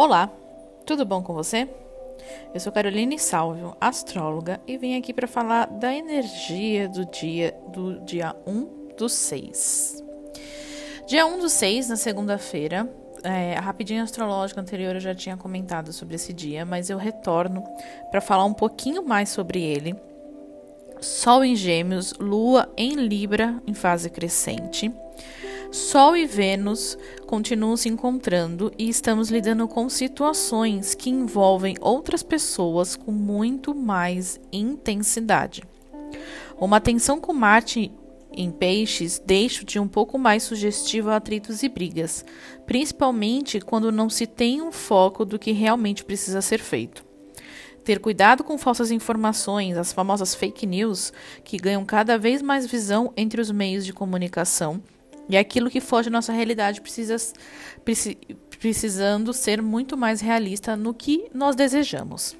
Olá, tudo bom com você? Eu sou Caroline Salvio, astróloga, e vim aqui para falar da energia do dia do dia 1 do 6. Dia 1 do 6, na segunda-feira, é, a rapidinha astrológica anterior eu já tinha comentado sobre esse dia, mas eu retorno para falar um pouquinho mais sobre ele. Sol em Gêmeos, Lua em Libra em fase crescente. Sol e Vênus continuam se encontrando e estamos lidando com situações que envolvem outras pessoas com muito mais intensidade. Uma tensão com Marte em peixes deixa de um pouco mais sugestivo a atritos e brigas, principalmente quando não se tem um foco do que realmente precisa ser feito. Ter cuidado com falsas informações, as famosas fake news, que ganham cada vez mais visão entre os meios de comunicação e aquilo que foge da nossa realidade precisa, precisando ser muito mais realista no que nós desejamos.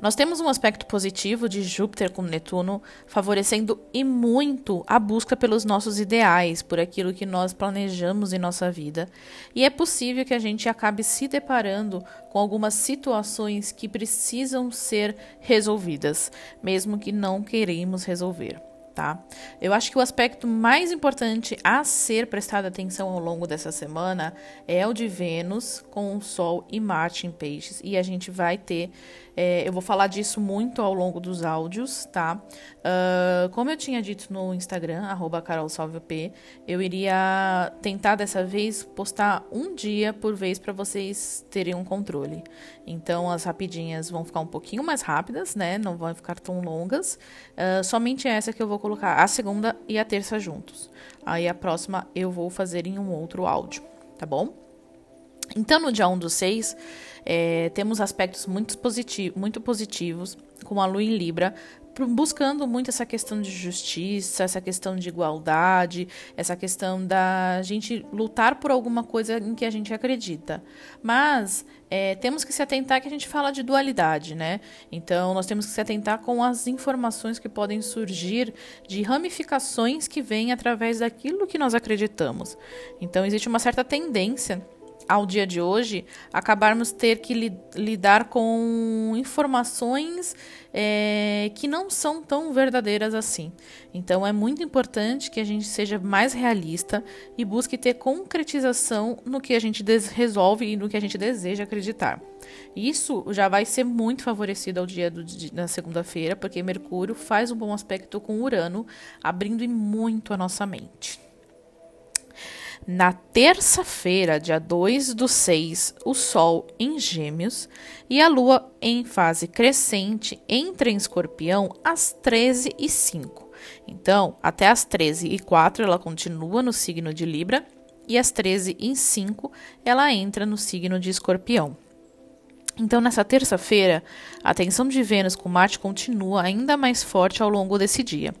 Nós temos um aspecto positivo de Júpiter com Netuno, favorecendo e muito a busca pelos nossos ideais, por aquilo que nós planejamos em nossa vida. E é possível que a gente acabe se deparando com algumas situações que precisam ser resolvidas, mesmo que não queremos resolver tá? Eu acho que o aspecto mais importante a ser prestado atenção ao longo dessa semana é o de Vênus com o Sol e Marte em Peixes. E a gente vai ter, é, eu vou falar disso muito ao longo dos áudios, tá? Uh, como eu tinha dito no Instagram, carolsalvop, eu iria tentar dessa vez postar um dia por vez para vocês terem um controle. Então as rapidinhas vão ficar um pouquinho mais rápidas, né? Não vão ficar tão longas. Uh, somente essa que eu vou colocar a segunda e a terça juntos. Aí a próxima eu vou fazer em um outro áudio, tá bom? Então, no dia 1 do 6, é, temos aspectos muito, positivo, muito positivos, com a lua em Libra, buscando muito essa questão de justiça, essa questão de igualdade, essa questão da gente lutar por alguma coisa em que a gente acredita. Mas é, temos que se atentar que a gente fala de dualidade, né? Então nós temos que se atentar com as informações que podem surgir de ramificações que vêm através daquilo que nós acreditamos. Então existe uma certa tendência ao dia de hoje, acabarmos ter que li lidar com informações é, que não são tão verdadeiras assim. Então é muito importante que a gente seja mais realista e busque ter concretização no que a gente resolve e no que a gente deseja acreditar. Isso já vai ser muito favorecido ao dia do, da segunda-feira, porque Mercúrio faz um bom aspecto com Urano, abrindo muito a nossa mente. Na terça-feira, dia 2 do 6, o Sol em Gêmeos e a Lua em fase crescente entra em Escorpião às 13 e 05. Então, até às 13 e 04 ela continua no signo de Libra e às 13 e 05 ela entra no signo de Escorpião. Então, nessa terça-feira, a tensão de Vênus com Marte continua ainda mais forte ao longo desse dia.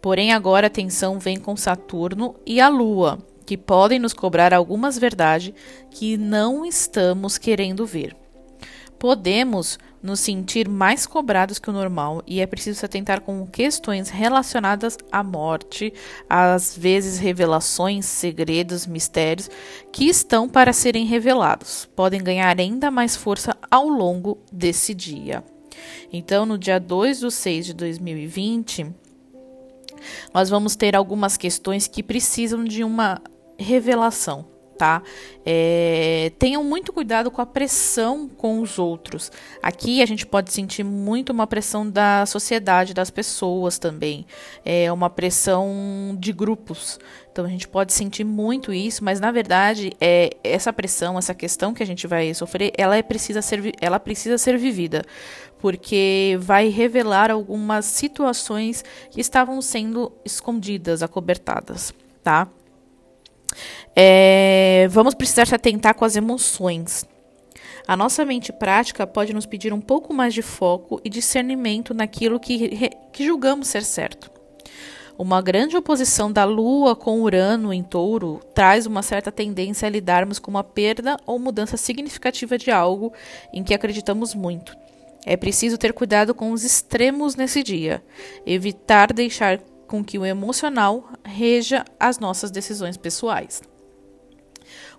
Porém, agora a tensão vem com Saturno e a Lua, que podem nos cobrar algumas verdades que não estamos querendo ver. Podemos nos sentir mais cobrados que o normal e é preciso se atentar com questões relacionadas à morte, às vezes revelações, segredos, mistérios que estão para serem revelados. Podem ganhar ainda mais força ao longo desse dia. Então, no dia 2 de 6 de 2020, nós vamos ter algumas questões que precisam de uma revelação, tá? É, tenham muito cuidado com a pressão com os outros. Aqui a gente pode sentir muito uma pressão da sociedade, das pessoas também. É uma pressão de grupos. Então a gente pode sentir muito isso, mas na verdade é essa pressão, essa questão que a gente vai sofrer, ela é precisa ser, ela precisa ser vivida, porque vai revelar algumas situações que estavam sendo escondidas, acobertadas, tá? É, vamos precisar se atentar com as emoções. A nossa mente prática pode nos pedir um pouco mais de foco e discernimento naquilo que, que julgamos ser certo. Uma grande oposição da Lua com Urano em touro traz uma certa tendência a lidarmos com uma perda ou mudança significativa de algo em que acreditamos muito. É preciso ter cuidado com os extremos nesse dia, evitar deixar com que o emocional reja as nossas decisões pessoais.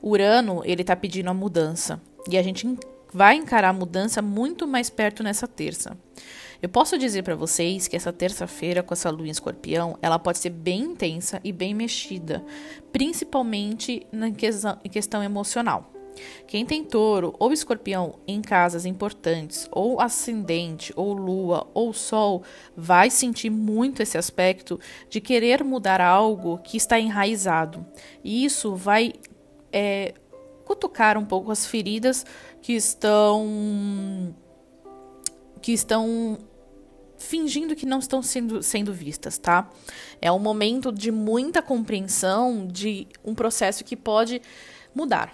Urano, ele tá pedindo a mudança. E a gente vai encarar a mudança muito mais perto nessa terça. Eu posso dizer para vocês que essa terça-feira com essa lua em escorpião, ela pode ser bem intensa e bem mexida, principalmente na questão, questão emocional. Quem tem touro ou escorpião em casas importantes, ou ascendente, ou lua, ou sol, vai sentir muito esse aspecto de querer mudar algo que está enraizado. E isso vai é, cutucar um pouco as feridas que estão que estão fingindo que não estão sendo, sendo vistas, tá? É um momento de muita compreensão de um processo que pode mudar.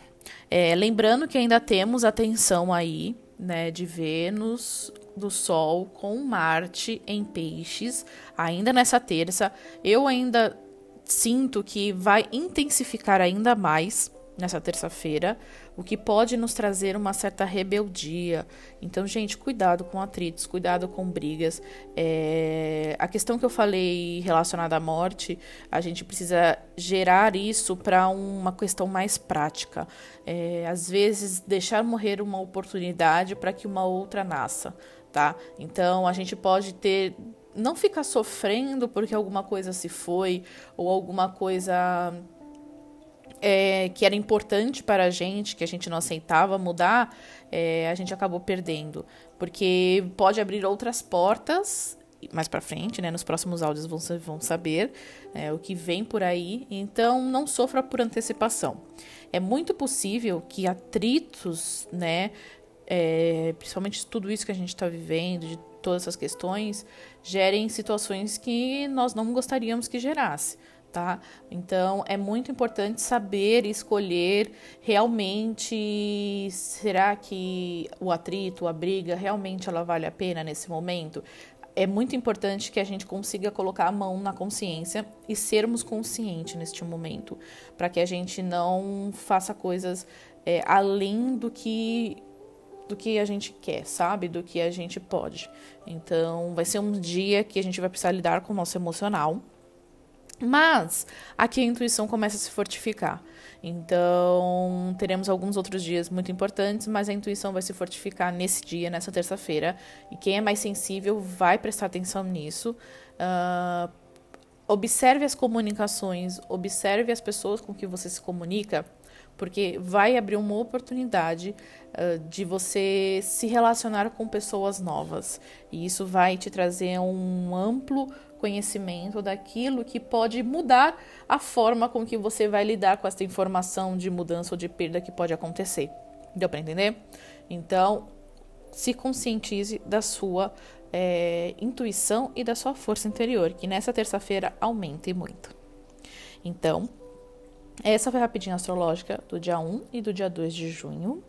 É, lembrando que ainda temos a tensão aí, né, de Vênus, do Sol com Marte em Peixes, ainda nessa terça. Eu ainda sinto que vai intensificar ainda mais nessa terça-feira, o que pode nos trazer uma certa rebeldia. Então, gente, cuidado com atritos, cuidado com brigas. É... A questão que eu falei relacionada à morte, a gente precisa gerar isso para uma questão mais prática. É... Às vezes, deixar morrer uma oportunidade para que uma outra nasça, tá? Então, a gente pode ter não ficar sofrendo porque alguma coisa se foi ou alguma coisa é, que era importante para a gente, que a gente não aceitava mudar, é, a gente acabou perdendo. Porque pode abrir outras portas mais para frente, né? Nos próximos áudios vão, vão saber é, o que vem por aí. Então, não sofra por antecipação. É muito possível que atritos, né? É, principalmente tudo isso que a gente está vivendo, de todas essas questões, gerem situações que nós não gostaríamos que gerasse tá? Então é muito importante saber escolher realmente será que o atrito, a briga realmente ela vale a pena nesse momento? É muito importante que a gente consiga colocar a mão na consciência e sermos conscientes neste momento, para que a gente não faça coisas é, além do que do que a gente quer, sabe? Do que a gente pode. Então, vai ser um dia que a gente vai precisar lidar com o nosso emocional mas aqui a intuição começa a se fortificar. Então, teremos alguns outros dias muito importantes, mas a intuição vai se fortificar nesse dia, nessa terça-feira. E quem é mais sensível vai prestar atenção nisso. Uh, observe as comunicações, observe as pessoas com que você se comunica, porque vai abrir uma oportunidade uh, de você se relacionar com pessoas novas. E isso vai te trazer um amplo conhecimento daquilo que pode mudar a forma com que você vai lidar com essa informação de mudança ou de perda que pode acontecer. Deu para entender? Então, se conscientize da sua é, intuição e da sua força interior, que nessa terça-feira aumente muito. Então, essa foi a rapidinha astrológica do dia 1 e do dia 2 de junho.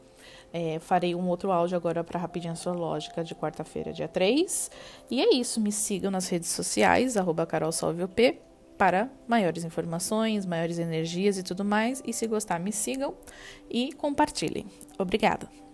É, farei um outro áudio agora para Rapidinha Astrológica de quarta-feira, dia 3. E é isso. Me sigam nas redes sociais, arroba carolsolvop, para maiores informações, maiores energias e tudo mais. E se gostar, me sigam e compartilhem. Obrigada!